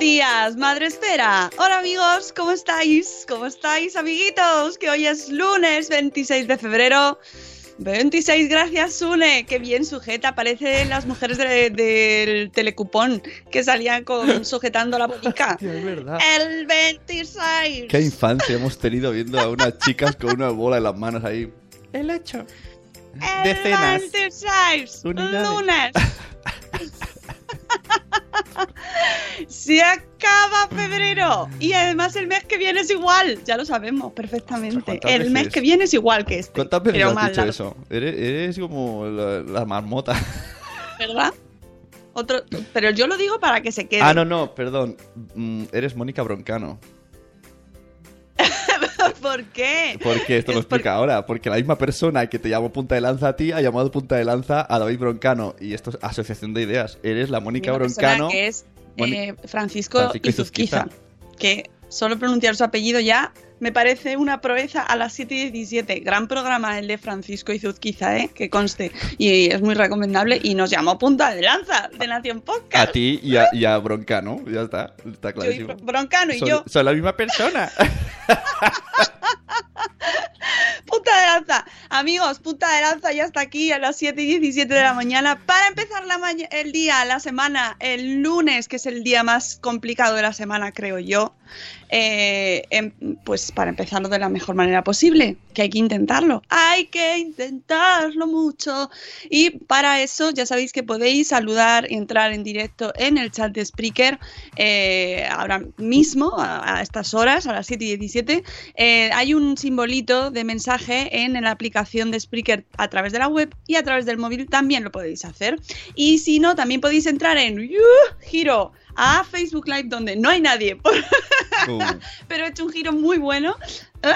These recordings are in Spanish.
días, Madre Esfera. Hola amigos, ¿cómo estáis? ¿Cómo estáis, amiguitos? Que hoy es lunes 26 de febrero. 26, gracias, Sune. Qué bien sujeta. Parecen las mujeres de- del telecupón que salían con, sujetando la botica. es verdad. El 26. Qué infancia hemos tenido viendo a unas chicas con una bola en las manos ahí. El 8. El decenas. 26. Unidades. Lunes. Se acaba febrero y además el mes que viene es igual, ya lo sabemos perfectamente. ¿Cuántas El mes que viene es igual que este. ¿Cuántas veces has dicho largo, eso? Eres, eres como la, la marmota. ¿Verdad? Otro, pero yo lo digo para que se quede. Ah, no, no, perdón. Mm, eres Mónica Broncano. ¿Por qué? Porque esto lo Es por- explica ahora. Porque la misma persona que te llamó Punta de Lanza a ti ha llamado Punta de Lanza a David Broncano. Y esto es asociación de ideas. Eres la Mónica Broncano. que es eh, Francisco, Francisco Izuzquiza, que solo pronunciar su apellido ya me parece una proeza a las 7 y 17. Gran programa el de Francisco Izuzquiza, ¿eh? que conste. Y es muy recomendable. Y nos llamó Punta de Lanza de Nación Podcast. A ti y a, y a Broncano. Ya está. Está clarísimo. Bro- Broncano y son, yo, son la misma persona. punta de lanza. Amigos, punta de lanza ya está aquí a las 7 y 17 de la mañana para empezar la el día, la semana, el lunes, que es el día más complicado de la semana, creo yo. Eh, em- pues para empezarlo de la mejor manera posible, que hay que intentarlo. Hay que intentarlo mucho. Y para eso ya sabéis que podéis saludar y entrar en directo en el chat de Spreaker eh, ahora mismo, a, estas horas, a las 7 y 17. Eh, hay un simbolito de mensaje en la aplicación de Spreaker a través de la web y a través del móvil también lo podéis hacer. Y si no, también podéis entrar en. Giro a Facebook Live donde no hay nadie, Uh, pero he hecho un giro muy bueno. eh,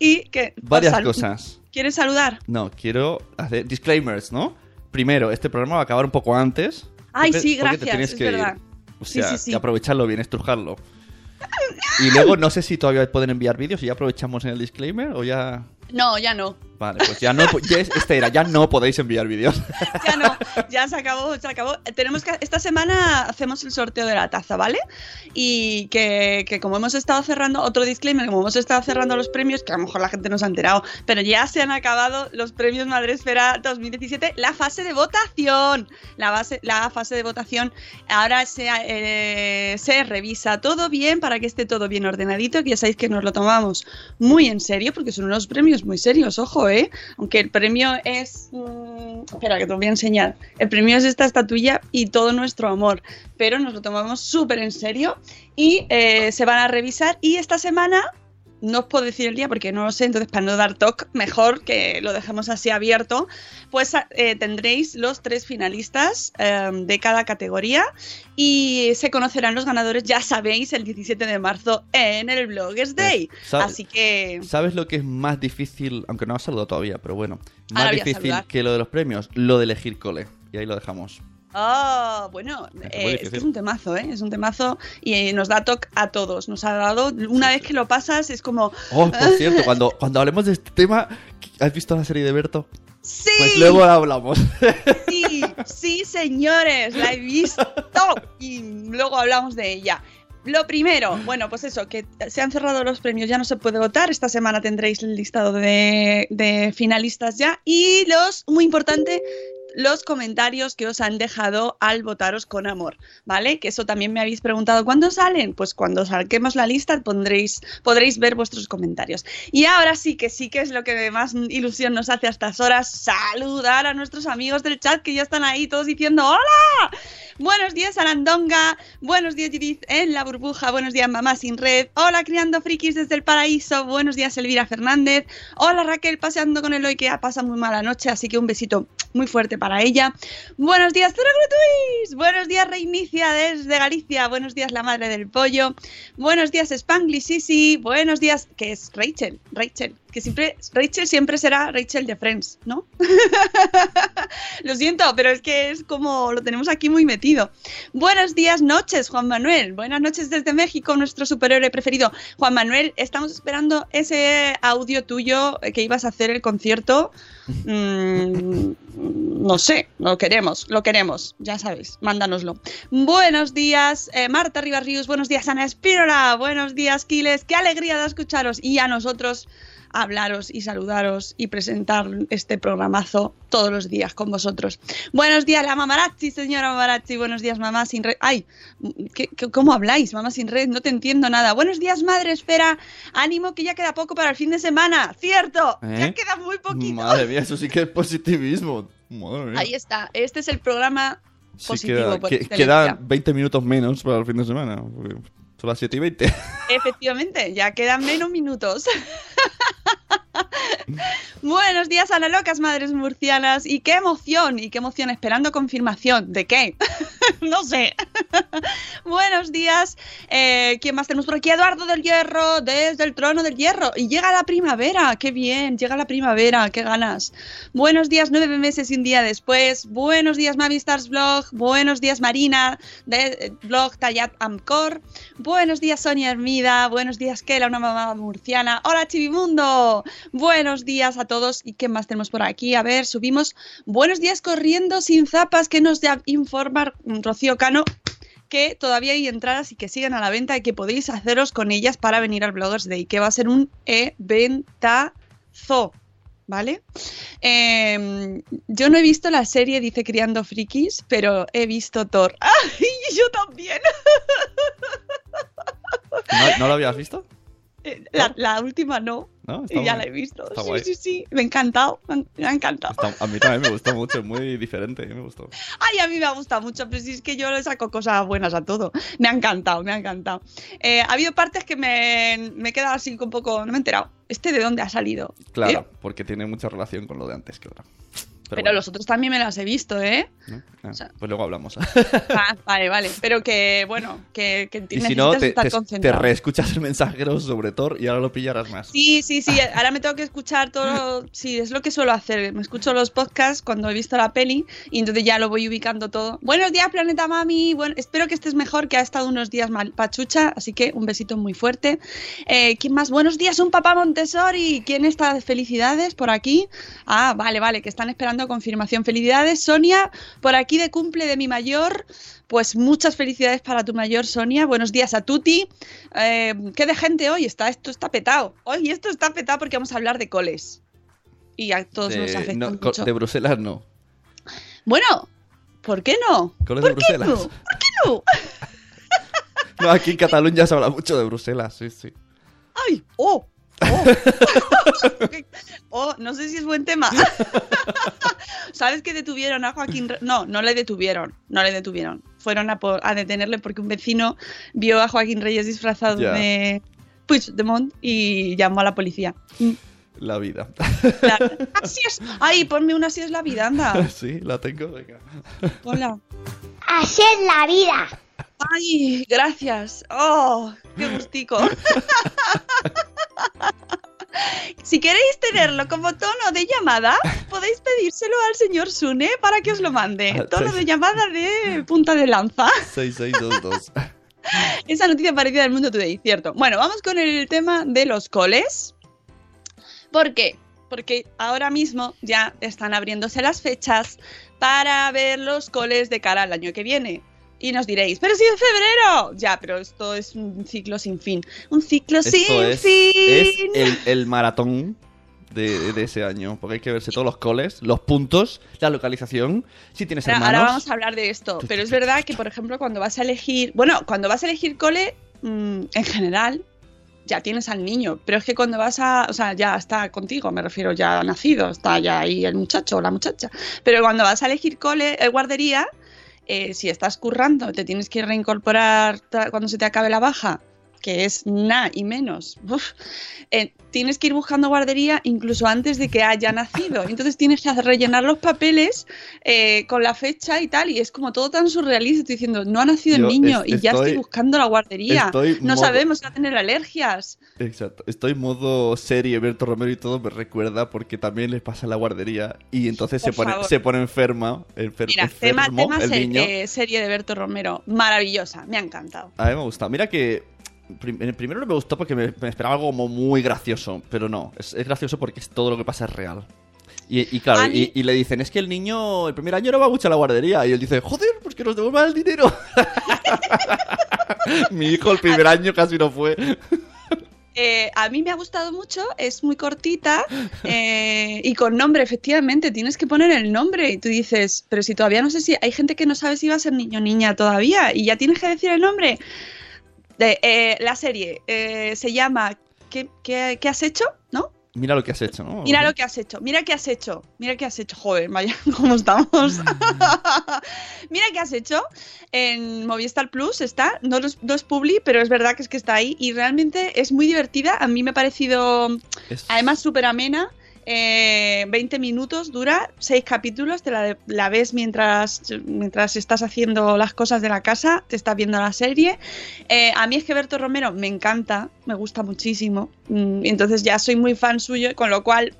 Y que... varias sal- cosas. ¿Quieres saludar? No, quiero hacer disclaimers, ¿no? Primero, este programa va a acabar un poco antes. Ay, porque- sí, te gracias, es que ir. verdad. O Sí, sea, sí, sí. y aprovecharlo bien, estrujarlo. Y luego no sé si todavía pueden enviar vídeos y ya aprovechamos en el disclaimer o ya... No, ya no. Vale, pues ya no... ya es- este era, ya no podéis enviar vídeos. Ya no, ya se acabó, se acabó. Tenemos que esta semana hacemos el sorteo de la taza, ¿vale? Y que, que como hemos estado cerrando, otro disclaimer, como hemos estado cerrando los premios, que a lo mejor la gente no se ha enterado, pero ya se han acabado los premios Madresfera 2017, la fase de votación. La, base, la fase de votación ahora se, eh, se revisa todo bien para que esté todo bien ordenadito, que ya sabéis que nos lo tomamos muy en serio, porque son unos premios muy serios, ojo, ¿eh? Aunque el premio es... mm, espera, que te voy a enseñar. El premio es esta estatuilla y todo nuestro amor, pero nos lo tomamos súper en serio y eh, se van a revisar y esta semana... No os puedo decir el día porque no lo sé, entonces para no dar talk, mejor que lo dejemos así abierto. Pues eh, tendréis los tres finalistas eh, de cada categoría y se conocerán los ganadores, ya sabéis, el 17 de marzo en el Bloggers Day. Sa- Así que ¿Sabes lo que es más difícil? Aunque no has saludado todavía, pero bueno. Más difícil que lo de los premios, lo de elegir cole. Y ahí lo dejamos. Ah, bueno, eh, es que es un temazo, ¿eh? Es un temazo y eh, nos da toque a todos. Nos ha dado, una vez que lo pasas, es como, Oh, por cierto, cuando, cuando hablemos de este tema, ¿has visto la serie de Berto? ¡sí! Pues luego la hablamos. Sí, sí, señores, la he visto y luego hablamos de ella. Lo primero, bueno, pues eso, que se han cerrado los premios, ya no se puede votar. Esta semana tendréis el listado de, de finalistas ya. Y los, muy importante, los comentarios que os han dejado al votaros con amor, ¿vale? Que eso también me habéis preguntado, ¿cuándo salen? Pues cuando saquemos la lista pondréis, podréis ver vuestros comentarios. Y ahora sí que sí que es lo que más ilusión nos hace a estas horas, saludar a nuestros amigos del chat que ya están ahí todos diciendo ¡Hola! Buenos días, Arandonga. Buenos días, Judith en la burbuja. Buenos días, Mamá sin red. Hola, criando frikis desde el paraíso. Buenos días, Elvira Fernández. Hola, Raquel, paseando con el hoy que pasa muy mala noche, así que un besito muy fuerte para ella. Buenos días, Zora Grutuis. Buenos días, Reinicia desde Galicia. Buenos días, la madre del pollo. Buenos días, Spangly Sisi. Buenos días, que es Rachel. Rachel, que siempre, Rachel siempre será Rachel de Friends, ¿no? lo siento, pero es que es como lo tenemos aquí muy metido. Buenos días, noches, Juan Manuel. Buenas noches desde México, nuestro superhéroe preferido. Juan Manuel, estamos esperando ese audio tuyo que ibas a hacer el concierto. Mm, no sé, lo queremos, lo queremos, ya sabéis, mándanoslo. Buenos días, eh, Marta Ribarrius, buenos días, Ana Espírola, buenos días, Kiles, qué alegría de escucharos y a nosotros hablaros y saludaros y presentar este programazo todos los días con vosotros. Buenos días, la mamarazzi, señora mamarazzi. Buenos días, mamá sin red. Ay, ¿qué, qué, cómo habláis, mamá sin red? No te entiendo nada. Buenos días, madre, espera. Ánimo que ya queda poco para el fin de semana. Cierto, ¿Eh? ya queda muy poquito. Madre mía, eso sí que es positivismo. Madre mía. Ahí está. Este es el programa Sí, positivo. queda, por que- quedan 20 minutos menos para el fin de semana. Son las 7 y 20. Efectivamente, ya quedan menos minutos. Buenos días, Ana Locas, madres murcianas. Y qué emoción, y qué emoción, esperando confirmación. ¿De qué? no sé. Buenos días. Eh, ¿Quién más tenemos por aquí? Eduardo del Hierro, desde el trono del Hierro. Y llega la primavera, qué bien, llega la primavera, qué ganas. Buenos días, nueve meses y un día después. Buenos días, Mami Stars Blog. Buenos días, Marina, de eh, blog Tayat Amcor. Buenos días, Sonia Hermida. Buenos días, Kela, una mamá murciana. Hola, Chivimundo. Buenos días a todos. ¿Y qué más tenemos por aquí? A ver, subimos. Buenos días, corriendo sin zapas, que nos da informar Rocío Cano que todavía hay entradas y que siguen a la venta y que podéis haceros con ellas para venir al Bloggers Day, que va a ser un eventazo. ¿Vale? Eh, yo no he visto la serie, dice Criando Frikis, pero he visto Thor. ¡Ay, yo también! ¿No, no lo habías visto? Eh, La, la última no, ¿No? y ya la he visto. está Sí, guay. sí, sí, me ha encantado, me ha- encantado. Está- a mí también me gustó mucho, es muy diferente, me gustó. Ay, a mí me ha gustado mucho, pero si es que yo le saco cosas buenas a todo. Me ha encantado, me ha encantado. Eh, ha habido partes que me, me he quedado así un poco. No me he enterado. ¿Este de dónde ha salido? Claro, ¿Eh? porque tiene mucha relación con lo de antes que Pero, bueno, los otros también me las he visto, ¿eh? ¿no? Ah, sea- pues luego hablamos. Ah, vale, vale. Pero que, bueno, que, que y necesitas si no, te, estar te, te concentrado. reescuchas el mensajero sobre Thor y ahora lo pillarás más. Sí, sí, sí. Ahora me tengo que escuchar todo. Sí, es lo que suelo hacer. Me escucho los podcasts cuando he visto la peli y entonces ya lo voy ubicando todo. Buenos días, Planeta Mami. Bueno, espero que estés mejor, que ha estado unos días mal pachucha. Así que un besito muy fuerte. Eh, ¿Quién más? Buenos días, un papá Montessori. ¿Quién está de felicidades por aquí? Ah, vale, vale, que están esperando confirmación. Felicidades, Sonia, por aquí de cumple de mi mayor. Pues muchas felicidades para tu mayor, Sonia. Buenos días a Tuti. Eh, ¿Qué de gente hoy? Está, esto está petado. Hoy esto está petado porque vamos a hablar de coles. Y a todos nos De, afecta no, co- mucho. de Bruselas no. Bueno, ¿por qué no? Coles ¿Por de qué Bruselas. no? ¿Por qué no? No, aquí en Cataluña se habla mucho de Bruselas, sí, sí. ¡Ay! ¡Oh! ¡Oh! Oh, no sé si es buen tema. ¿Sabes que detuvieron a Joaquín Re- No, no le detuvieron. No le detuvieron. Fueron a, por- a detenerle porque un vecino vio a Joaquín Reyes disfrazado Ya. de Puigdemont y llamó a la policía. Mm, La vida. Así es. Ay, ponme una así es la vida, anda. sí, la tengo, venga. Hola. Así es la vida. Ay, gracias. Oh, qué gustico. Si queréis tenerlo como tono de llamada, podéis pedírselo al señor Sune para que os lo mande. Ah, Tono de llamada de punta de lanza. 6622. Esa noticia parecida del mundo today, cierto. Bueno, vamos con el tema de los coles. ¿Por qué? Porque ahora mismo ya están abriéndose las fechas para ver los coles de cara al año que viene. Y nos diréis, pero si es febrero. Ya, pero esto es un ciclo sin fin. Un ciclo Esto sin es, fin. es el, el maratón de, de ese año. Porque hay que verse todos los coles, los puntos, la localización. Si tienes Ahora, hermanos. ahora vamos a hablar de esto, pero es verdad que, por ejemplo, cuando vas a elegir, bueno, cuando vas a elegir cole, mm, en general, ya tienes al niño, pero es que cuando vas a, o sea, ya está contigo, me refiero, ya ha nacido, está ya ahí el muchacho o la muchacha, pero cuando vas a elegir cole, eh, guardería, eh, si estás currando, te tienes que reincorporar cuando se te acabe la baja, que es nada y menos, uf, eh, tienes que ir buscando guardería incluso antes de que haya nacido. Entonces tienes que hacer rellenar los papeles eh, con la fecha y tal, y es como todo tan surrealista. Estoy diciendo, no ha nacido Yo el niño es- y ya estoy buscando la guardería. no modo- sabemos si va a tener alergias. Exacto. Estoy en modo serie, Berto Romero y todo me recuerda porque también les pasa la guardería y entonces se pone, favor. se pone enferma, enfer- Mira, tema, enfermo tema el niño. eh, serie de Berto Romero, maravillosa, me ha encantado. A mí me gusta. Mira que primero no me gustó porque me, me esperaba algo como muy gracioso, pero no, es, es gracioso porque todo lo que pasa es real. Y, y claro, y, y le dicen, es que el niño el primer año no va mucho a la guardería. Y él dice, joder, pues que nos devuelvan el dinero. Mi hijo el primer año casi no fue. Eh, a mí me ha gustado mucho, es muy cortita eh, y con nombre, efectivamente, tienes que poner el nombre y tú dices, pero si todavía no sé si hay gente que no sabe si va a ser niño o niña todavía y ya tienes que decir el nombre. De, eh, la serie eh, se llama ¿Qué, qué, qué has hecho? ¿No? Mira lo que has hecho, ¿no? Mira lo que has hecho, mira qué has hecho, mira qué has hecho. Joder, vaya, ¿cómo estamos? mira qué has hecho. En Movistar Plus está, no, es- no es Publi, pero es verdad que es que está ahí y realmente es muy divertida. A mí me ha parecido, Es- además, súper amena. Eh, 20 minutos dura, 6 capítulos, te la, la ves mientras, mientras estás haciendo las cosas de la casa, te estás viendo la serie. Eh, a mí es que Berto Romero me encanta, me gusta muchísimo, mm, entonces ya soy muy fan suyo, con lo cual,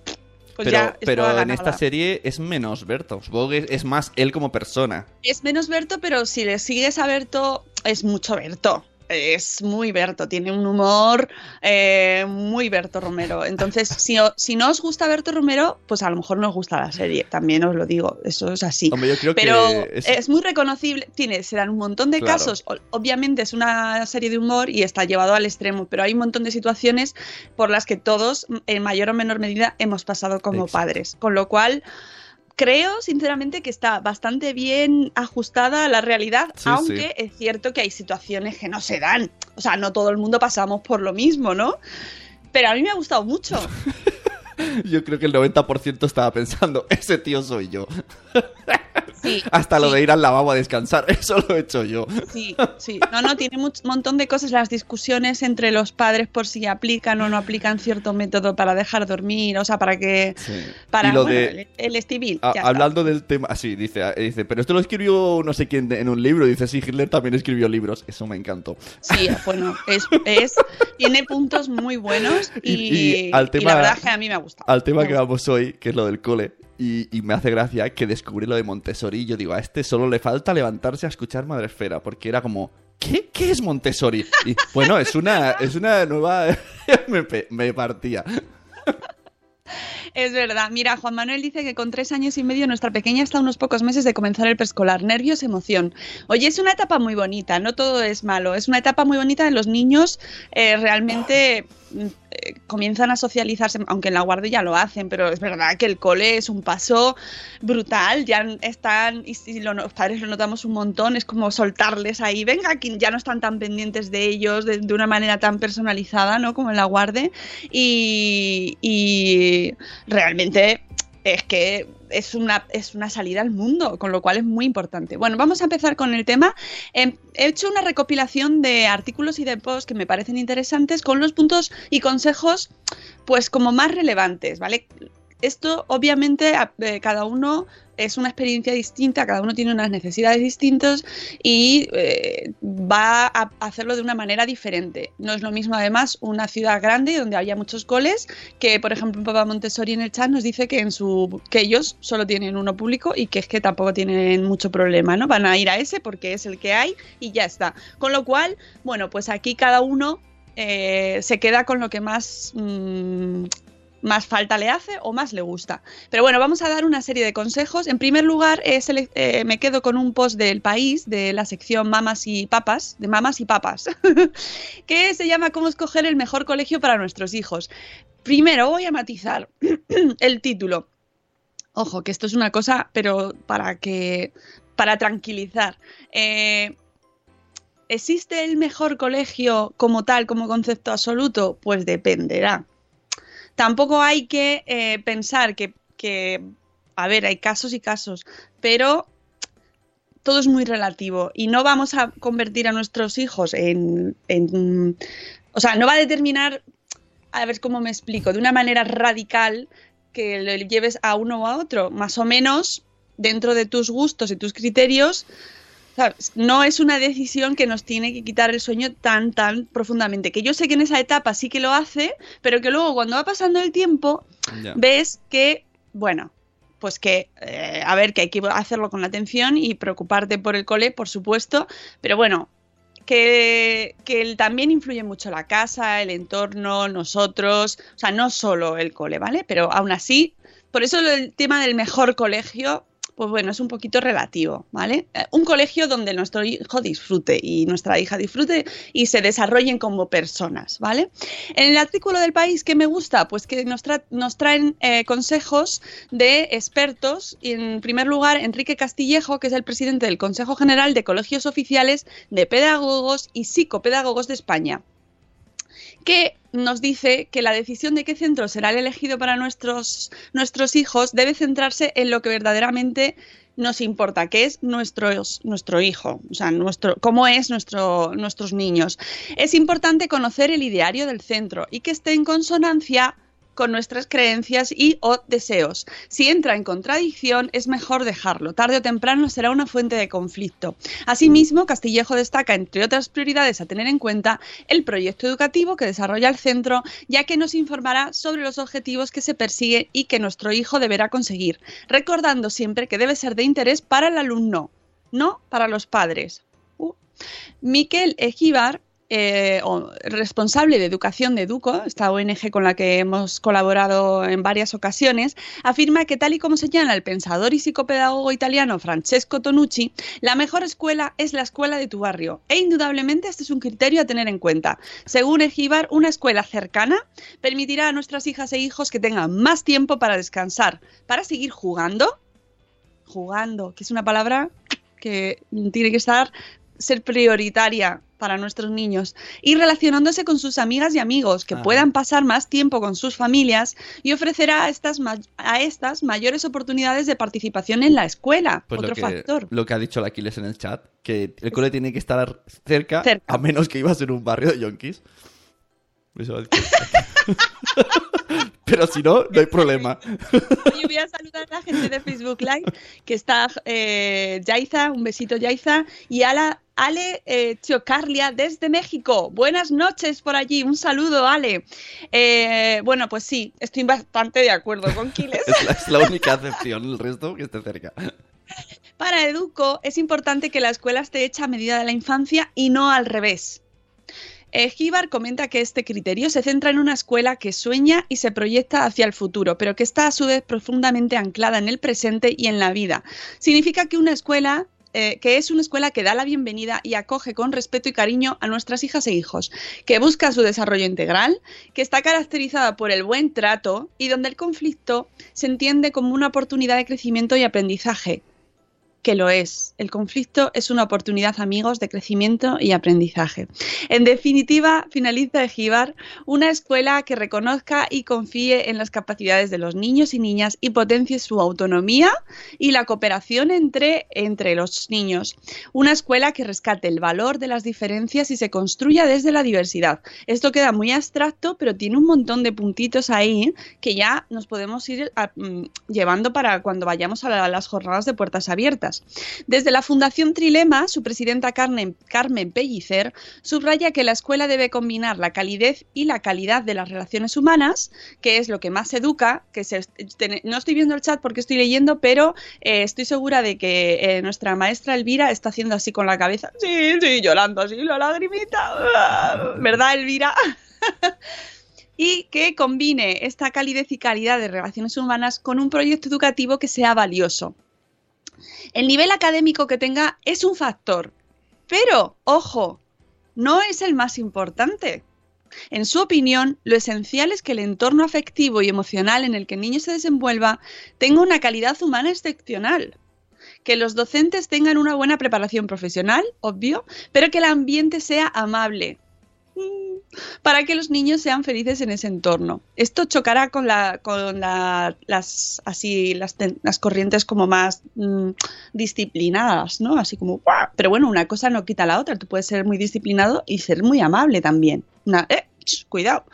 pues pero ya pero en esta serie es menos Berto. Supongo que es más él como persona. Es menos Berto, pero si le sigues a Berto, es mucho Berto. Es muy Berto, tiene un humor eh, muy Berto Romero. Entonces, si, si no os gusta Berto Romero, pues a lo mejor no os gusta la serie, también os lo digo, eso es así. Hombre, yo creo Pero que es- es... muy reconocible, tiene, se dan un montón de Claro. casos, obviamente es una serie de humor y está llevado al extremo, pero hay un montón de situaciones por las que todos, en mayor o menor medida, hemos pasado como Exacto. padres, con lo cual creo sinceramente que está bastante bien ajustada a la realidad, Sí, aunque es cierto que hay situaciones que no se dan, o sea, no todo el mundo pasamos por lo mismo, ¿no? Pero a mí me ha gustado mucho. Yo creo que el 90% estaba pensando, ese tío soy yo. Sí, Hasta lo sí. de ir al lavabo a descansar, eso lo he hecho yo. Sí, sí. No, no, tiene un montón de cosas. Las discusiones entre los padres por si aplican o no aplican cierto método para dejar dormir, o sea, para que. Para y lo bueno, de... el, el a- está. hablando del tema, así dice, ah, dice, pero esto lo escribió no sé quién en un libro. Dice, sí, Hitler también escribió libros. Eso me encantó. Sí, bueno, es, es- tiene puntos muy buenos y, Y- y al tema- la verdad es que a mí me ha Al tema que vamos hoy, que es lo del cole, y, y me hace gracia que descubrí lo de Montessori. Y yo digo, a este solo le falta levantarse a escuchar Madresfera, porque era como, ¿qué? ¿Qué es Montessori? Y bueno, es una, es una nueva... me, me partía. Es verdad. Mira, Juan Manuel dice que con tres años y medio nuestra pequeña está a unos pocos meses de comenzar el preescolar. Nervios, emoción. Oye, es una etapa muy bonita, no todo es malo. Es una etapa muy bonita en los niños eh, realmente mm, eh, comienzan a socializarse, aunque en la guardia ya lo hacen, pero es verdad que el cole es un paso brutal. Ya están, y si lo- los padres lo notamos un montón, es como soltarles ahí, venga, ya no están tan pendientes de ellos de, de una manera tan personalizada, ¿no? Como en la guardia. Y realmente es que es una, es una salida al mundo, con lo cual es muy importante. Bueno, vamos a empezar con el tema. Em, he hecho una recopilación de artículos y de posts que me parecen interesantes con los puntos y consejos, pues como más relevantes, ¿vale? Esto obviamente eh, cada uno es una experiencia distinta, cada uno tiene unas necesidades distintas y eh, va a hacerlo de una manera diferente. No es lo mismo además una ciudad grande donde haya muchos coles que, por ejemplo, papá Montessori en el chat nos dice que en su que ellos solo tienen uno público y que es que tampoco tienen mucho problema, ¿no? Van a ir a ese porque es el que hay y ya está. Con lo cual, bueno, pues aquí cada uno eh, se queda con lo que más mm, más falta le hace o más le gusta. Pero bueno, vamos a dar una serie de consejos. En primer lugar, sele- eh, me quedo con un post del país, de la sección Mamas y Papas, de Mamas y Papas, que se llama Cómo escoger el mejor colegio para nuestros hijos. Primero voy a matizar el título. Ojo, que esto es una cosa, pero para que. para tranquilizar. Eh, ¿Existe el mejor colegio como tal, como concepto absoluto? Pues dependerá. Tampoco hay que eh, pensar que, que, a ver, hay casos y casos, pero todo es muy relativo y no vamos a convertir a nuestros hijos en, en o sea, no va a determinar, a ver cómo me explico, de una manera radical que le lleves a uno o a otro, más o menos dentro de tus gustos y tus criterios, ¿sabes? no es una decisión que nos tiene que quitar el sueño tan, tan profundamente. Que yo sé que en esa etapa sí que lo hace, pero que luego cuando va pasando el tiempo, ves que, bueno, pues que, eh, a ver, que hay que hacerlo con atención y preocuparte por el cole, por supuesto, pero bueno, que, que también influye mucho la casa, el entorno, nosotros, o sea, no solo el cole, ¿vale? Pero aún así, por eso el tema del mejor colegio, pues bueno, es un poquito relativo, ¿vale? Eh, Un colegio donde nuestro hijo disfrute y nuestra hija disfrute y se desarrollen como personas, ¿vale? En el artículo del país que me gusta, pues que nos traen eh, consejos de expertos. Y en primer lugar, Enrique Castillejo, que es el presidente del Consejo General de Colegios Oficiales de Pedagogos y Psicopedagogos de España que nos dice que la decisión de qué centro será el elegido para nuestros, nuestros hijos debe centrarse en lo que verdaderamente nos importa, que es nuestros, nuestro hijo, o sea, nuestro, cómo es nuestro, nuestros niños. Es importante conocer el ideario del centro y que esté en consonancia con nuestras creencias y o deseos. Si entra en contradicción, es mejor dejarlo. Tarde o temprano será una fuente de conflicto. Asimismo, Castillejo destaca, entre otras prioridades a tener en cuenta, el proyecto educativo que desarrolla el centro, ya que nos informará sobre los objetivos que se persigue y que nuestro hijo deberá conseguir, recordando siempre que debe ser de interés para el alumno, no para los padres. Uh. Miquel Ejíbar, eh, responsable de educación de Educo, esta ONG con la que hemos colaborado en varias ocasiones, afirma que tal y como señala el pensador y psicopedagogo italiano Francesco Tonucci, la mejor escuela es la escuela de tu barrio. E indudablemente este es un criterio a tener en cuenta. Según Ejíbar, una escuela cercana permitirá a nuestras hijas e hijos que tengan más tiempo para descansar, para seguir jugando, jugando, que es una palabra que tiene que estar ser prioritaria para nuestros niños y relacionándose con sus amigas y amigos que Ajá. puedan pasar más tiempo con sus familias y ofrecerá a estas, ma- a estas mayores oportunidades de participación en la escuela. Pues Otro lo que, factor. lo que ha dicho el Aquiles en el chat, que el cole tiene que estar cerca, Cerca. a menos que ibas en un barrio de yonkis. Eso. Pero si no, no hay problema. Oye, voy a saludar a la gente de Facebook Live, que está eh, Yaiza, un besito Yaiza, y Ala, Ale eh, Chiocarlia desde México. Buenas noches por allí, un saludo Ale. Eh, bueno, pues sí, estoy bastante de acuerdo con Quiles. Es la, es la única excepción, el resto que esté cerca. Para Educo es importante que la escuela esté hecha a medida de la infancia y no al revés. Eh, Gibar comenta que este criterio se centra en una escuela que sueña y se proyecta hacia el futuro, pero que está a su vez profundamente anclada en el presente y en la vida. Significa que una escuela eh, que es una escuela que da la bienvenida y acoge con respeto y cariño a nuestras hijas e hijos, que busca su desarrollo integral, que está caracterizada por el buen trato y donde el conflicto se entiende como una oportunidad de crecimiento y aprendizaje, que lo es. El conflicto es una oportunidad, amigos, de crecimiento y aprendizaje. En definitiva, finaliza Ejibar, una escuela que reconozca y confíe en las capacidades de los niños y niñas y potencie su autonomía y la cooperación entre, entre los niños. Una escuela que rescate el valor de las diferencias y se construya desde la diversidad. Esto queda muy abstracto, pero tiene un montón de puntitos ahí que ya nos podemos ir a, mm, llevando para cuando vayamos a la- las jornadas de puertas abiertas. Desde la Fundación Trilema, su presidenta Carmen, Pellicer subraya que la escuela debe combinar la calidez y la calidad de las relaciones humanas, que es lo que más educa, que no estoy viendo el chat porque estoy leyendo, pero eh, estoy segura de que eh, nuestra maestra Elvira está haciendo así con la cabeza, sí, sí, llorando así, la lagrimita, ¿verdad Elvira? y que combine esta calidez y calidad de relaciones humanas con un proyecto educativo que sea valioso. El nivel académico que tenga es un factor, pero, ojo, no es el más importante. En su opinión, lo esencial es que el entorno afectivo y emocional en el que el niño se desenvuelva tenga una calidad humana excepcional. Que los docentes tengan una buena preparación profesional, obvio, pero que el ambiente sea amable, para que los niños sean felices en ese entorno. Esto chocará con, la, con la- las, así, las, las corrientes como más mm, disciplinadas, ¿no? Así como, ¡guau! pero bueno, una cosa no quita la otra. Tú puedes ser muy disciplinado y ser muy amable también. Eh, cuidado.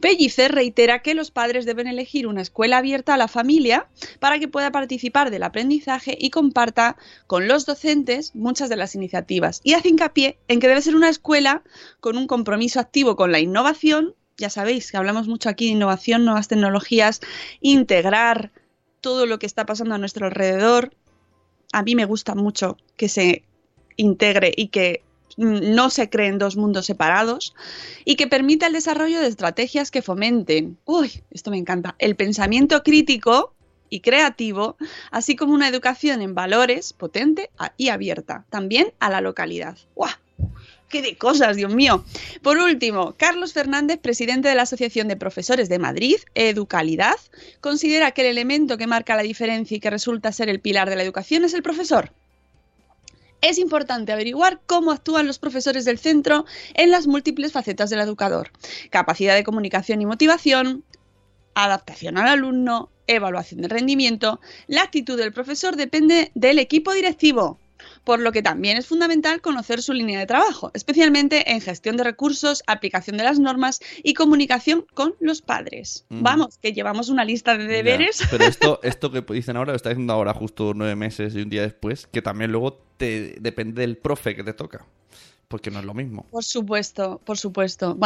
Pellicer reitera que los padres deben elegir una escuela abierta a la familia para que pueda participar del aprendizaje y comparta con los docentes muchas de las iniciativas. Y hace hincapié en que debe ser una escuela con un compromiso activo con la innovación. Ya sabéis que hablamos mucho aquí de innovación, nuevas tecnologías, integrar todo lo que está pasando a nuestro alrededor. A mí me gusta mucho que se integre y que no se creen dos mundos separados y que permita el desarrollo de estrategias que fomenten, uy, esto me encanta, el pensamiento crítico y creativo, así como una educación en valores potente y abierta, también a la localidad. ¡Guau! ¡Qué de cosas, Dios mío! Por último, Carlos Fernández, presidente de la Asociación de Profesores de Madrid, Educalidad, considera que el elemento que marca la diferencia y que resulta ser el pilar de la educación es el profesor. Es importante averiguar cómo actúan los profesores del centro en las múltiples facetas del educador. Capacidad de comunicación y motivación, adaptación al alumno, evaluación del rendimiento. La actitud del profesor depende del equipo directivo, por lo que también es fundamental conocer su línea de trabajo, especialmente en gestión de recursos, aplicación de las normas y comunicación con los padres. Mm. Vamos, que llevamos una lista de deberes. Ya, Pero esto, esto que dicen ahora lo está diciendo ahora justo nueve meses y un día después, que también luego te depende del profe que te toca. Porque no es lo mismo. Por supuesto, por supuesto.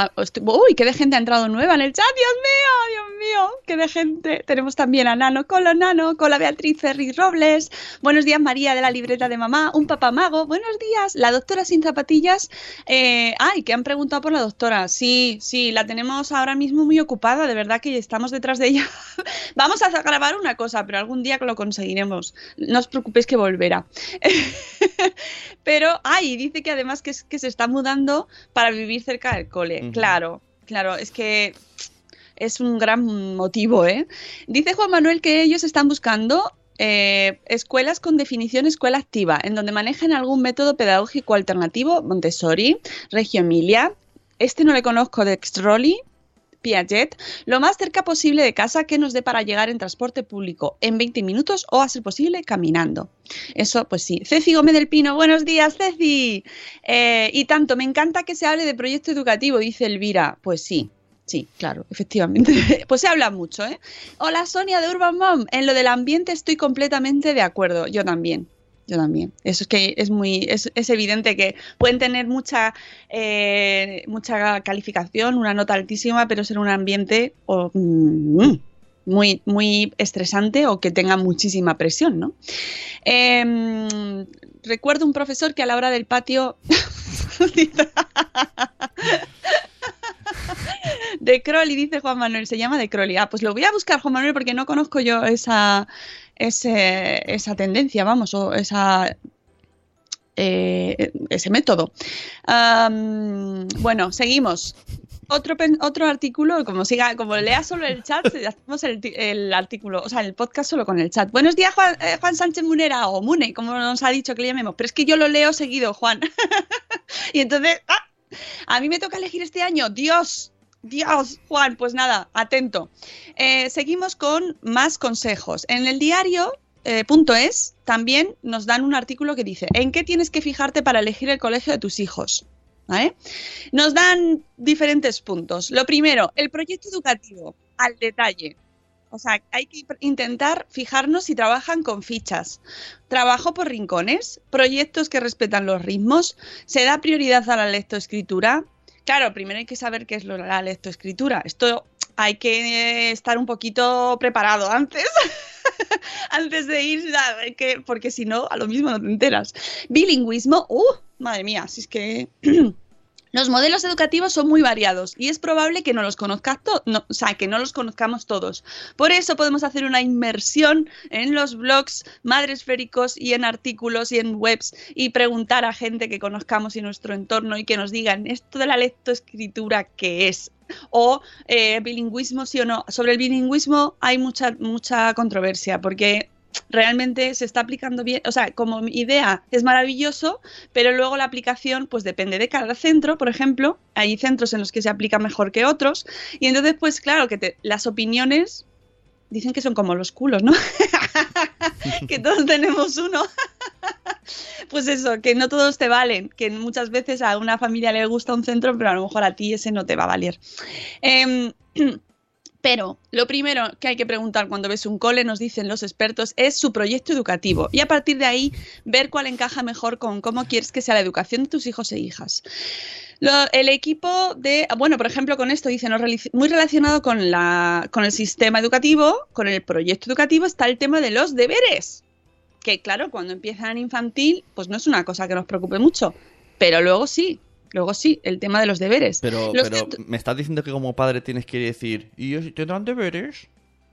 Uy, qué de gente ha entrado nueva en el chat, Dios mío, Dios mío, qué de gente. Tenemos también a Nano Colo Nano, con la Beatriz Ferri Robles. Buenos días, María de la libreta de mamá, un papá mago. Buenos días, la doctora sin zapatillas. Eh, ay, que han preguntado por la doctora. Sí, sí, la tenemos ahora mismo muy ocupada, de verdad que estamos detrás de ella. Vamos a grabar una cosa, pero algún día lo conseguiremos. No os preocupéis que volverá. Pero, ay, dice que además que, es- que se está mudando para vivir cerca del cole. Claro, claro, es que es un gran motivo, ¿eh? Dice Juan Manuel que ellos están buscando eh, escuelas con definición escuela activa, en donde manejen algún método pedagógico alternativo, Montessori, Reggio Emilia. Este no le conozco de Piaget, lo más cerca posible de casa que nos dé para llegar en transporte público en 20 minutos o, a ser posible, caminando. Eso, pues sí. Ceci Gómez del Pino, buenos días, Ceci. Eh, y tanto, me encanta que se hable de proyecto educativo, dice Elvira. Pues sí. Sí, claro, efectivamente. Pues se habla mucho, ¿eh? Hola Sonia de Urban Mom. En lo del ambiente estoy completamente de acuerdo. Yo también. Yo también. Eso es que es muy, es, es evidente que pueden tener mucha, eh, mucha calificación, una nota altísima, pero ser un ambiente o, mm, muy, muy estresante o que tenga muchísima presión, ¿no? Em, recuerdo un profesor que a la hora del patio de Crowley, dice Juan Manuel, se llama de Crowley. Ah, pues lo voy a buscar, Juan Manuel, porque no conozco yo esa, ese- esa tendencia, vamos, o esa, eh, ese método. Bueno, seguimos. Otro, otro artículo, como siga, como lea solo el chat, hacemos el artículo, o sea, el podcast solo con el chat. Buenos días, Juan, eh, Juan Sánchez Munera, o Mune, como nos ha dicho que le llamemos, pero es que yo lo leo seguido, Juan. y entonces, ¡ah! a mí me toca elegir este año, Dios, Dios, Juan, pues nada, atento. Eh, seguimos con más consejos. En el diario eh, punto es también nos dan un artículo que dice ¿En qué tienes que fijarte para elegir el colegio de tus hijos? Nos dan diferentes puntos. Lo primero, el proyecto educativo, al detalle. O sea, hay que intentar fijarnos si trabajan con fichas. Trabajo por rincones, proyectos que respetan los ritmos, se da prioridad a la lectoescritura. Claro, primero hay que saber qué es lo- la lectoescritura. Esto hay que eh, estar un poquito preparado antes. antes de ir, ¿sabes? que, porque si no, a lo mismo no te enteras. Bilingüismo, ¡uh! Madre mía, si es que Los modelos educativos son muy variados y es probable que no los conozcas no, o sea, que no los conozcamos todos. Por eso podemos hacer una inmersión en los blogs madresféricos y en artículos y en webs y preguntar a gente que conozcamos en nuestro entorno y que nos digan esto de la lectoescritura qué es o eh, bilingüismo sí o no. Sobre el bilingüismo hay mucha mucha controversia porque realmente se está aplicando bien, o sea, como idea es maravilloso, pero luego la aplicación pues depende de cada centro, por ejemplo, hay centros en los que se aplica mejor que otros y entonces pues claro que las opiniones dicen que son como los culos, ¿no? que todos tenemos uno. pues eso, que no todos te valen, que muchas veces a una familia le gusta un centro, pero a lo mejor a ti ese no te va a valer. Em, pero lo primero que hay que preguntar cuando ves un cole, nos dicen los expertos, es su proyecto educativo y a partir de ahí ver cuál encaja mejor con cómo quieres que sea la educación de tus hijos e hijas. El equipo de, bueno, por ejemplo, con esto dicen, muy relacionado con, la, con el sistema educativo, con el proyecto educativo, está el tema de los deberes. Que claro, cuando empiezan infantil, pues no es una cosa que nos preocupe mucho, pero luego sí, luego sí, el tema de los deberes. Pero, Los pero me estás diciendo que como padre tienes que decir, ¿y ellos tendrán deberes?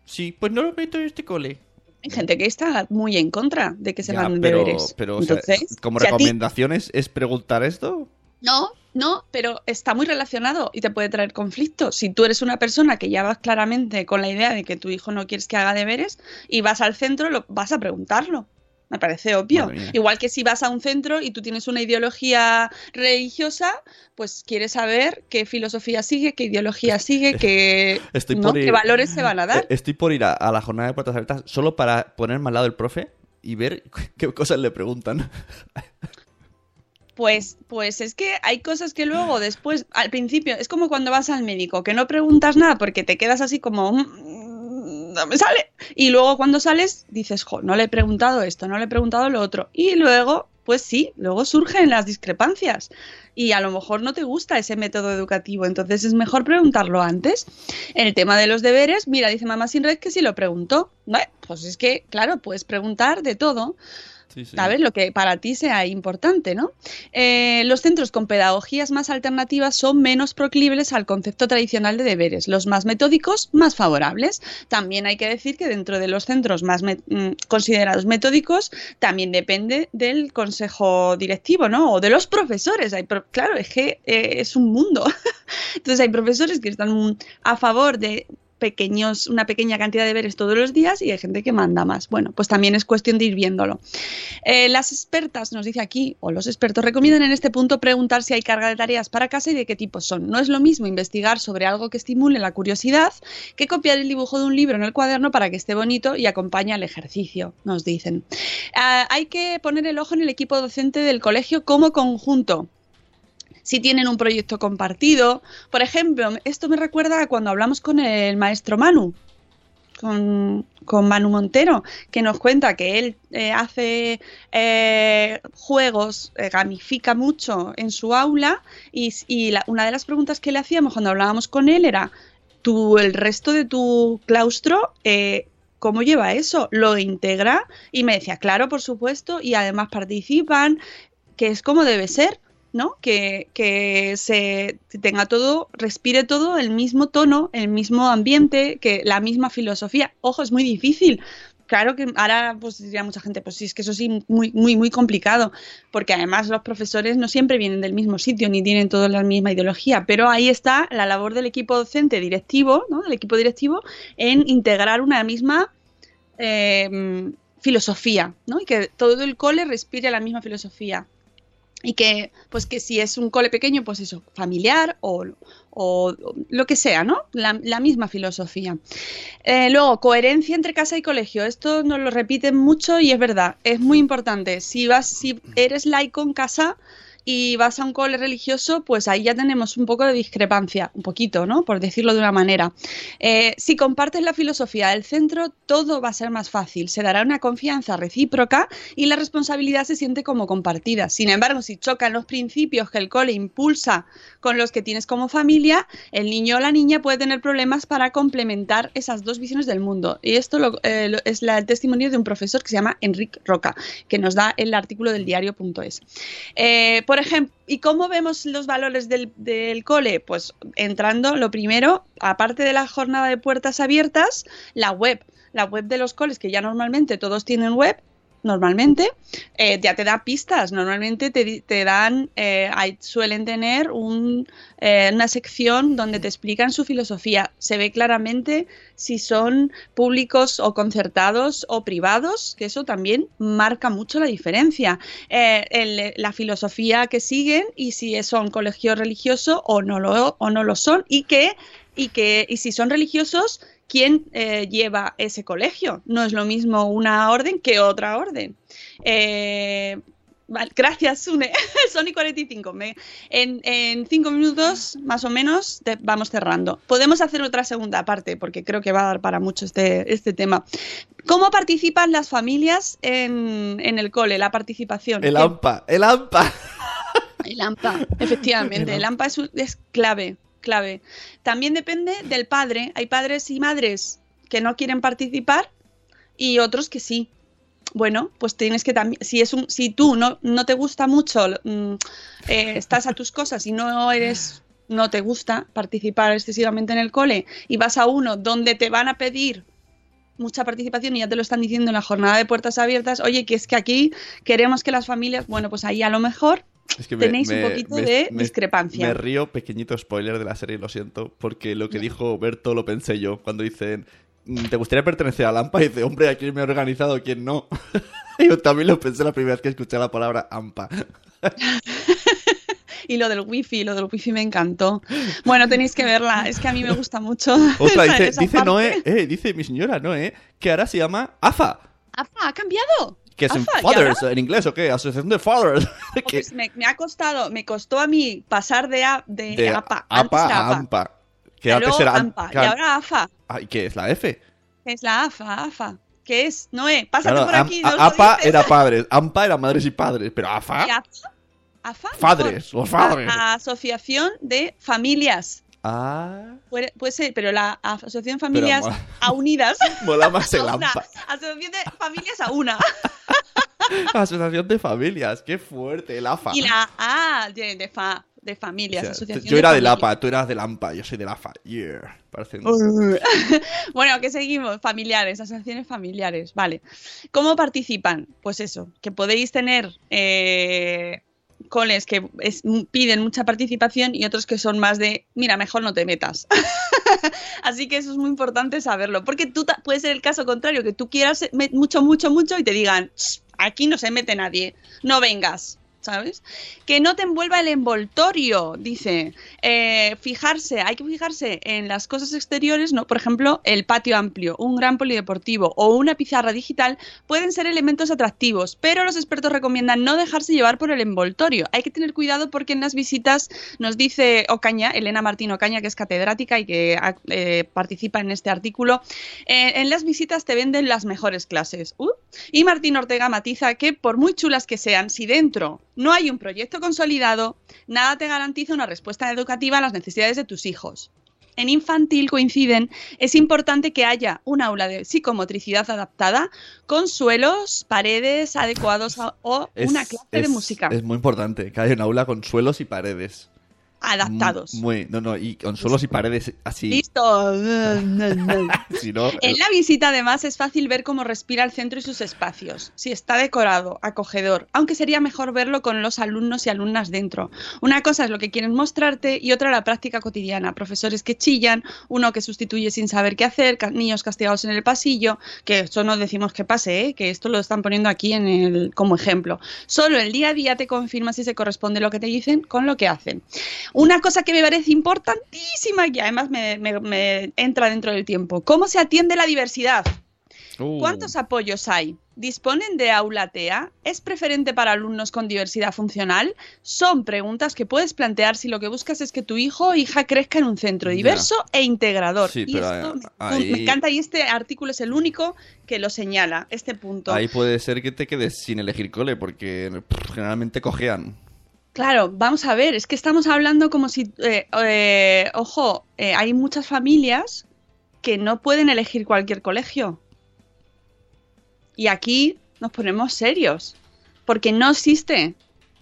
Sí, pues no lo meto en este cole. Hay gente que está muy en contra de que se pero, deberes. pero o sea, Entonces, como si ti- recomendaciones es preguntar esto. No, no, pero está muy relacionado y te puede traer conflicto. Si tú eres una persona que ya vas claramente con la idea de que tu hijo no quieres que haga deberes y vas al centro, lo, vas a preguntarlo. Me parece obvio. Igual que si vas a un centro y tú tienes una ideología religiosa, pues quieres saber qué filosofía sigue, qué ideología sigue, qué, Estoy ¿no? ir- qué valores se van a dar. Eh, Estoy por ir a, a la jornada de puertas abiertas solo para ponerme al lado del profe y ver qué cosas le preguntan. Pues, pues es que hay cosas que luego, después, al principio, es como cuando vas al médico, que no preguntas nada porque te quedas así como, "Mm, me sale. Y luego cuando sales, dices, jo, no le he preguntado esto, no le he preguntado lo otro. Y luego, pues sí, luego surgen las discrepancias. Y a lo mejor no te gusta ese método educativo, entonces es mejor preguntarlo antes. En el tema de los deberes, mira, dice Mamá Sin Red que sí lo preguntó. Pues es que, claro, puedes preguntar de todo. Sí. ¿Sabes? Lo que para ti sea importante, ¿no? Eh, los centros con pedagogías más alternativas son menos proclives al concepto tradicional de deberes. Los más metódicos, más favorables. También hay que decir que dentro de los centros más mm, considerados metódicos, también depende del consejo directivo, ¿no? O de los profesores. Hay claro, es que eh, es un mundo. Entonces hay profesores que están a favor de pequeños, una pequeña cantidad de deberes todos los días y hay gente que manda más. Bueno, pues también es cuestión de ir viéndolo. Eh, las expertas, nos dice aquí, o los expertos, recomiendan en este punto preguntar si hay carga de tareas para casa y de qué tipo son. No es lo mismo investigar sobre algo que estimule la curiosidad que copiar el dibujo de un libro en el cuaderno para que esté bonito y acompañe al ejercicio, nos dicen. Ah, hay que poner el ojo en el equipo docente del colegio como conjunto si tienen un proyecto compartido. Por ejemplo, esto me recuerda a cuando hablamos con el maestro Manu, con, con Manu Montero, que nos cuenta que él eh, hace eh, juegos, eh, gamifica mucho en su aula y, y la- una de las preguntas que le hacíamos cuando hablábamos con él era, ¿tú, el resto de tu claustro, eh, ¿cómo lleva eso? ¿Lo integra? Y me decía, claro, por supuesto, y además participan, que es como debe ser. ¿No? Que, se tenga todo, respire todo el mismo tono, el mismo ambiente, que la misma filosofía. Ojo, es muy difícil. Claro que ahora pues diría mucha gente, pues sí, es que eso sí, muy, muy, muy complicado, porque además los profesores no siempre vienen del mismo sitio ni tienen toda la misma ideología, pero ahí está la labor del equipo docente directivo, ¿no? Del equipo directivo en integrar una misma eh, filosofía, ¿no? Y que todo el cole respire la misma filosofía y que pues que si es un cole pequeño pues eso familiar o, o lo que sea no la, la misma filosofía. Eh, luego coherencia entre casa y colegio. Esto nos lo repiten mucho y es verdad es muy importante. Si vas si eres laico en casa y vas a un cole religioso, pues ahí ya tenemos un poco de discrepancia, un poquito, ¿no? Por decirlo de una manera. Eh, si compartes la filosofía del centro, todo va a ser más fácil, se dará una confianza recíproca y la responsabilidad se siente como compartida. Sin embargo, si chocan los principios que el cole impulsa con los que tienes como familia, el niño o la niña puede tener problemas para complementar esas dos visiones del mundo. Y esto eh, es el testimonio de un profesor que se llama Enrique Roca, que nos da el artículo del diario.es. Por ejemplo, ¿y cómo vemos los valores del, del cole? Pues entrando, lo primero, aparte de la jornada de puertas abiertas, la web. La web de los coles, que ya normalmente todos tienen web, normalmente, eh, ya te da pistas. Normalmente te, te dan, eh, suelen tener un, eh, una sección donde te explican su filosofía. Se ve claramente si son públicos o concertados o privados, que eso también marca mucho la diferencia. Eh, la filosofía que siguen y si son colegio religioso o no lo, o no lo son y que y que y si son religiosos quién eh, lleva ese colegio no es lo mismo una orden que otra orden. Eh, vale, gracias Sune. Sony 45 me, en, en cinco minutos más o menos te- vamos cerrando. Podemos hacer otra segunda parte porque creo que va a dar para mucho este, este tema. ¿Cómo participan las familias en, en el cole? La participación. El ¿Qué- AMPA, el AMPA. el AMPA, efectivamente, el AMPA es, es clave, clave. También depende del padre. Hay padres y madres que no quieren participar y otros que sí. Bueno, pues tienes que también, si es un, si tú no, no te gusta mucho, mm, eh, estás a tus cosas y no eres, no te gusta participar excesivamente en el cole y vas a uno donde te van a pedir mucha participación y ya te lo están diciendo en la jornada de puertas abiertas, oye, que es que aquí queremos que las familias, bueno, pues ahí a lo mejor Es que Tenéis un poquito de discrepancia. Me río, pequeñito spoiler de la serie, lo siento, porque lo que dijo Berto lo pensé yo cuando dicen, "Mm, ¿te gustaría pertenecer a Lampa? Y dice, hombre, ¿a quién me he organizado, quién no? yo también lo pensé la primera vez que escuché la palabra AMPA. Y lo del wifi, lo del wifi me encantó. Bueno, tenéis que verla, es que a mí me gusta mucho. Otra dice, dice. Noé, eh, dice mi señora Noé, que ahora se llama AFA, AFA, ha cambiado. Que es en AFA, ¿y Fathers, en inglés, ¿o qué? Asociación de Fathers. que, Pues me, me ha costado, me costó a mí pasar de, a, de, de APA, APA a APA, AMPA. Que y antes era AMPA, y ahora AFA, Ay, ¿qué es la F? que es la AFA, AFA. ¿Qué es? Noé, pásate Claro, por aquí. am- a- APA dices. era padres, AMPA era madres y padres, pero AFA, ¿Y AFA? AFA, Padres, los padres. Asociación de Familias. Ah, Puede, puede ser, pero la Asociación de Familias mola. a Unidas. mola más el a una. Asociación de Familias a una. Asociación de familias, qué fuerte, el AFA. Y la A de, de, fa- de familias. O sea, asociación yo era de del. APA, tú eras del AMPA, yo soy del AFA. Yeah. Parece bueno, que seguimos. Familiares, asociaciones familiares. Vale. ¿Cómo participan? Pues eso, que podéis tener eh, coles que es- piden mucha participación y otros que son más de, mira, mejor no te metas. Así que eso es muy importante saberlo. Porque tú puede ser el caso contrario, que tú quieras me- mucho, mucho, mucho y te digan, "Shh, aquí no se mete nadie, no vengas. ¿Sabes? Que no te envuelva el envoltorio, dice. Eh, fijarse, hay que fijarse en las cosas exteriores, ¿no? Por ejemplo, el patio amplio, un gran polideportivo o una pizarra digital pueden ser elementos atractivos, pero los expertos recomiendan no dejarse llevar por el envoltorio. Hay que tener cuidado porque en las visitas nos dice Ocaña, Elena Martín Ocaña, que es catedrática y que eh, participa en este artículo, eh, en las visitas te venden las mejores clases. Uh, y Martín Ortega matiza que por muy chulas que sean, si dentro no hay un proyecto consolidado, nada te garantiza una respuesta educativa a las necesidades de tus hijos. En infantil coinciden, es importante que haya un aula de psicomotricidad adaptada con suelos, paredes adecuados a- o Es- una clase de música Es muy importante que haya un aula con suelos y paredes. Adaptados. Muy, no, no, y con suelos y paredes así. Listo. Si no, En la visita, además, es fácil ver cómo respira el centro y sus espacios, si está decorado, acogedor, aunque sería mejor verlo con los alumnos y alumnas dentro. Una cosa es lo que quieren mostrarte y otra la práctica cotidiana. Profesores que chillan, uno que sustituye sin saber qué hacer, niños castigados en el pasillo, que esto no decimos que pase, ¿eh? que esto lo están poniendo aquí en el, como ejemplo. Solo el día a día te confirma si se corresponde lo que te dicen con lo que hacen. Una cosa que me parece importantísima y además me, me- me entra dentro del tiempo, ¿cómo se atiende la diversidad? Uh, ¿Cuántos apoyos hay? ¿Disponen de aula TEA? ¿Es preferente para alumnos con diversidad funcional? Son preguntas que puedes plantear si lo que buscas es que tu hijo o hija crezca en un centro diverso e integrador. Sí, y esto ahí- me, me encanta y este artículo es el único que lo señala, este punto. Ahí puede ser que te quedes sin elegir cole, porque generalmente cojean. Claro, vamos a ver, es que estamos hablando como si, eh, eh, ojo, eh, hay muchas familias que no pueden elegir cualquier colegio. Y aquí nos ponemos serios, porque no existe.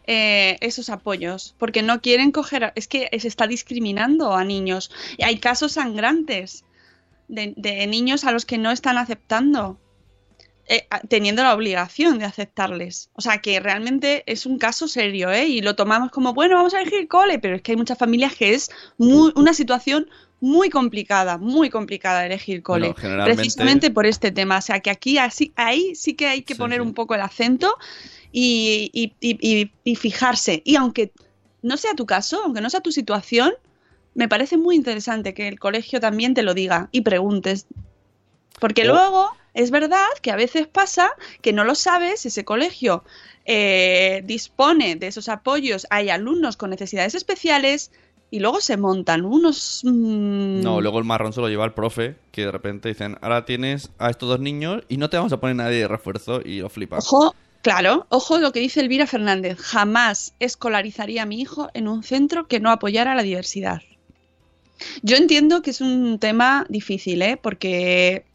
eh, esos apoyos, porque no quieren coger, es que se está discriminando a niños. Y hay casos sangrantes de, de niños a los que no están aceptando. Eh, teniendo la obligación de aceptarles. O sea que realmente es un caso serio, ¿eh? Y lo tomamos como, bueno, vamos a elegir cole, pero es que hay muchas familias que es muy, una situación muy complicada, muy complicada elegir cole. Bueno, generalmente- Precisamente por este tema. O sea que aquí así, ahí sí que hay que Sí, poner sí. un poco el acento y, y- y- y- y fijarse. Y aunque no sea tu caso, aunque no sea tu situación, me parece muy interesante que el colegio también te lo diga y preguntes. Porque luego es verdad que a veces pasa que no lo sabes, ese colegio eh, dispone de esos apoyos, hay alumnos con necesidades especiales y luego se montan unos... mm, No, luego el marrón se lo lleva el profe, que de repente dicen, ahora tienes a estos dos niños y no te vamos a poner nadie de refuerzo y lo flipas. Ojo, claro, ojo lo que dice Elvira Fernández. Jamás escolarizaría a mi hijo en un centro que no apoyara la diversidad. Yo entiendo que es un tema difícil, ¿eh? Porque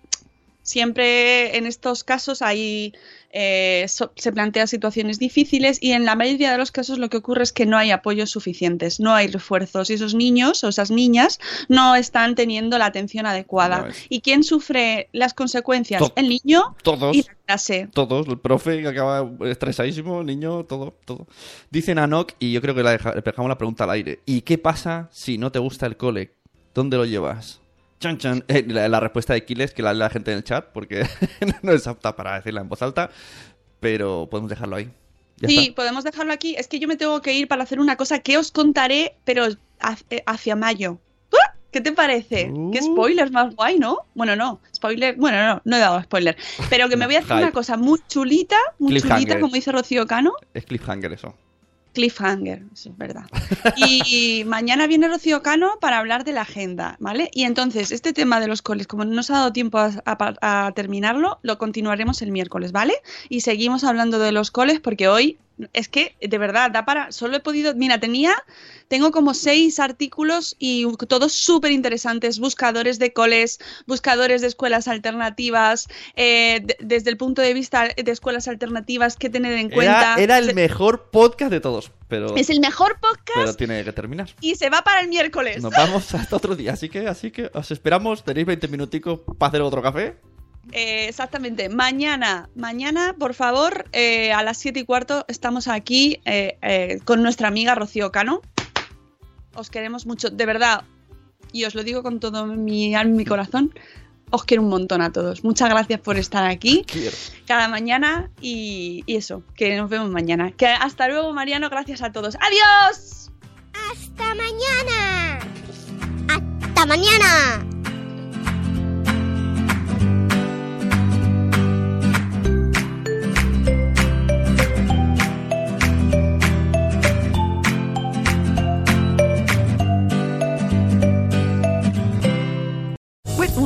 siempre en estos casos hay eh, so- se plantean situaciones difíciles y en la mayoría de los casos lo que ocurre es que no hay apoyos suficientes, no hay refuerzos y esos niños o esas niñas no están teniendo la atención adecuada. No. ¿Y quién sufre las consecuencias? To- El niño Todos. y la clase. Todos, el profe que acaba estresadísimo, el niño, todo, todo. Dicen a Nock, y yo creo que le dejamos la pregunta al aire. ¿Y qué pasa si no te gusta el cole? ¿Dónde lo llevas? Chan, chan. Eh, la, la respuesta de Kiles, que la lee la gente en el chat, porque no es apta para decirla en voz alta, pero podemos dejarlo ahí. Ya Sí, está. podemos dejarlo aquí. Es que yo me tengo que ir para hacer una cosa que os contaré, pero eh, hacia mayo. ¡Ah! ¿Qué te parece? Uh. Qué spoiler más guay, ¿no? Bueno, no, spoiler, bueno, no, no he dado spoiler. Pero que me voy a hacer una cosa muy chulita, muy chulita, como dice Rocío Cano. Es cliffhanger eso. Cliffhanger, eso es verdad. Y mañana viene Rocío Cano para hablar de la agenda, ¿vale? Y entonces, este tema de los coles, como no nos ha dado tiempo a, a- a terminarlo, lo continuaremos el miércoles, ¿vale? Y seguimos hablando de los coles porque hoy es que, de verdad, da para. Solo he podido. Mira, tenía. Tengo como seis artículos y todos súper interesantes. Buscadores de coles, buscadores de escuelas alternativas, eh, de- desde el punto de vista de escuelas alternativas, qué tener en cuenta. Era, era el Se- mejor podcast de todos, pero, es el mejor podcast pero tiene que terminar. y se va para el miércoles. Nos vamos hasta otro día, así que, así que os esperamos. Tenéis 20 minuticos para hacer otro café. Eh, exactamente. Mañana, mañana, por favor, eh, a las 7 y cuarto estamos aquí eh, eh, con nuestra amiga Rocío Cano. Os queremos mucho, de verdad, y os lo digo con todo mi alma y mi corazón. Os quiero un montón a todos. Muchas gracias por estar aquí Quiero. cada mañana y, y eso, que nos vemos mañana. Que hasta luego, Mariano. Gracias a todos. ¡Adiós! ¡Hasta mañana! ¡Hasta mañana!